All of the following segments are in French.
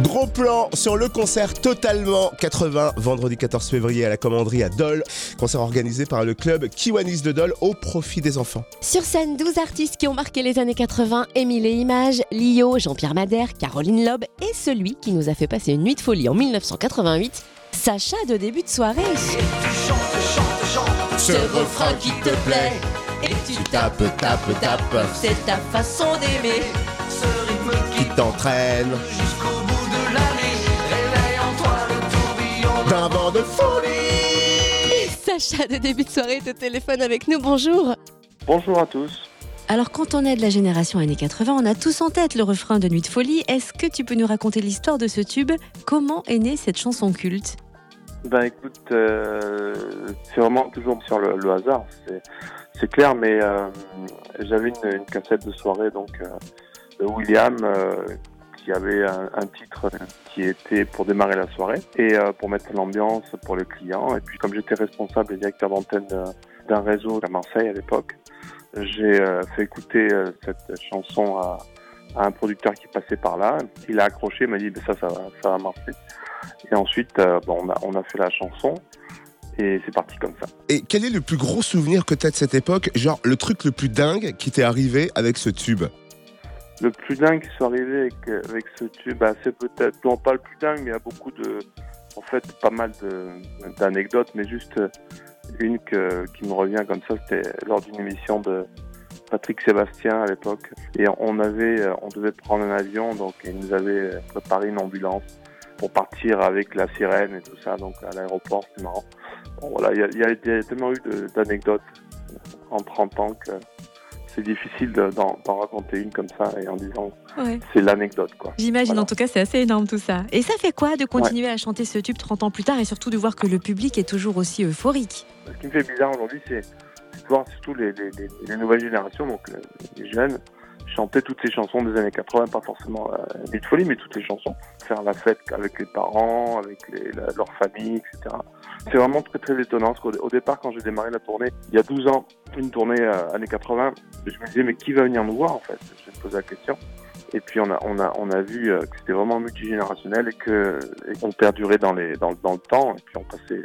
Gros plan sur le concert Totalement 80, vendredi 14 février à la commanderie à Dole. Concert organisé par le club Kiwanis de Dole au profit des enfants. Sur scène, 12 artistes qui ont marqué les années 80, Émile et Images, Lio, Jean-Pierre Madère, Caroline Loeb et celui qui nous a fait passer une nuit de folie en 1988, Sacha de début de soirée. Ce refrain qui te plaît, et tu tapes, tapes, tapes, c'est ta façon d'aimer. Ce rythme qui t'entraîne jusqu'au bout de folie. Sacha de début de soirée est au téléphone avec nous, bonjour. Bonjour à tous. Alors quand on est de la génération années 80, on a tous en tête le refrain de Nuit de folie. Est-ce que tu peux nous raconter l'histoire de ce tube? Comment est née cette chanson culte? Ben écoute, euh, c'est vraiment toujours sur le, le hasard, c'est- c'est clair, mais euh, j'avais une, une cassette de soirée donc euh, de William euh, qui avait un, titre qui était pour démarrer la soirée et euh, pour mettre l'ambiance pour le client. Et puis comme j'étais responsable et directeur d'antenne de- d'un réseau à Marseille à l'époque, j'ai euh, fait écouter euh, cette chanson à, un producteur qui passait par là. Il a accroché, il m'a dit Ben, ça, ça va, ça va marcher. Et ensuite, euh, on a fait la chanson et c'est parti comme ça. Et quel est le plus gros souvenir que tu as de cette époque? Genre le truc le plus dingue qui t'est arrivé avec ce tube? Le plus dingue qui soit arrivé avec, ce tube, bah, c'est peut-être, non pas le plus dingue, mais il y a beaucoup de, en fait, pas mal d'anecdotes, mais juste euh, une que, qui me revient comme ça, c'était lors d'une émission de Patrick Sébastien à l'époque. Et on avait, euh, on devait prendre un avion, donc il nous avait préparé une ambulance pour partir avec la sirène et tout ça, donc à l'aéroport, c'était marrant. Bon, voilà, il y y a- tellement eu d'anecdotes en 30 ans que c'est difficile de- d'en raconter une comme ça et en disant Ouais. c'est l'anecdote quoi. J'imagine, Voilà. en tout cas, c'est assez énorme tout ça. Et ça fait quoi de continuer à chanter ce tube 30 ans plus tard et surtout de voir que le public est toujours aussi euphorique? Ce qui me fait bizarre aujourd'hui, c'est de voir surtout les, les- les- les nouvelles générations, donc euh, les jeunes, chanter toutes ces chansons des années 80, pas forcément euh, Nuit de folie, mais toutes les chansons. Faire la fête avec les parents, avec les, leur famille, etc. C'est vraiment très très étonnant, parce qu'au au départ, quand j'ai démarré la tournée, il y a 12 ans, une tournée euh, années 80, je me disais, mais qui va venir nous voir en fait? Je me posais la question. Et puis on a, on a, on a vu euh, que c'était vraiment multigénérationnel et qu'on perdurait dans, les, dans, dans le temps, et puis on passait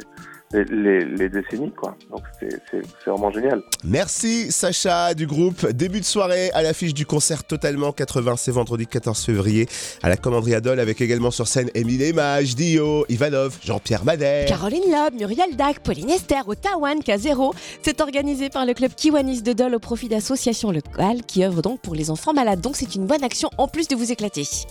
les, les, les décennies, quoi. Donc c'est c'est- c'est vraiment génial. Merci Sacha du groupe. Début de soirée à l'affiche du concert Totalement 80, c'est vendredi 14 février à la commanderie Adol avec également sur scène Émile Emage, Dio, Ivanov, Jean-Pierre Madère. Caroline Loeb, Muriel Dac, Pauline Esther, Otawan, K0. C'est organisé par le club Kiwanis de Dole au profit d'associations locales qui œuvrent donc pour les enfants malades. Donc c'est une bonne action en plus de vous éclater.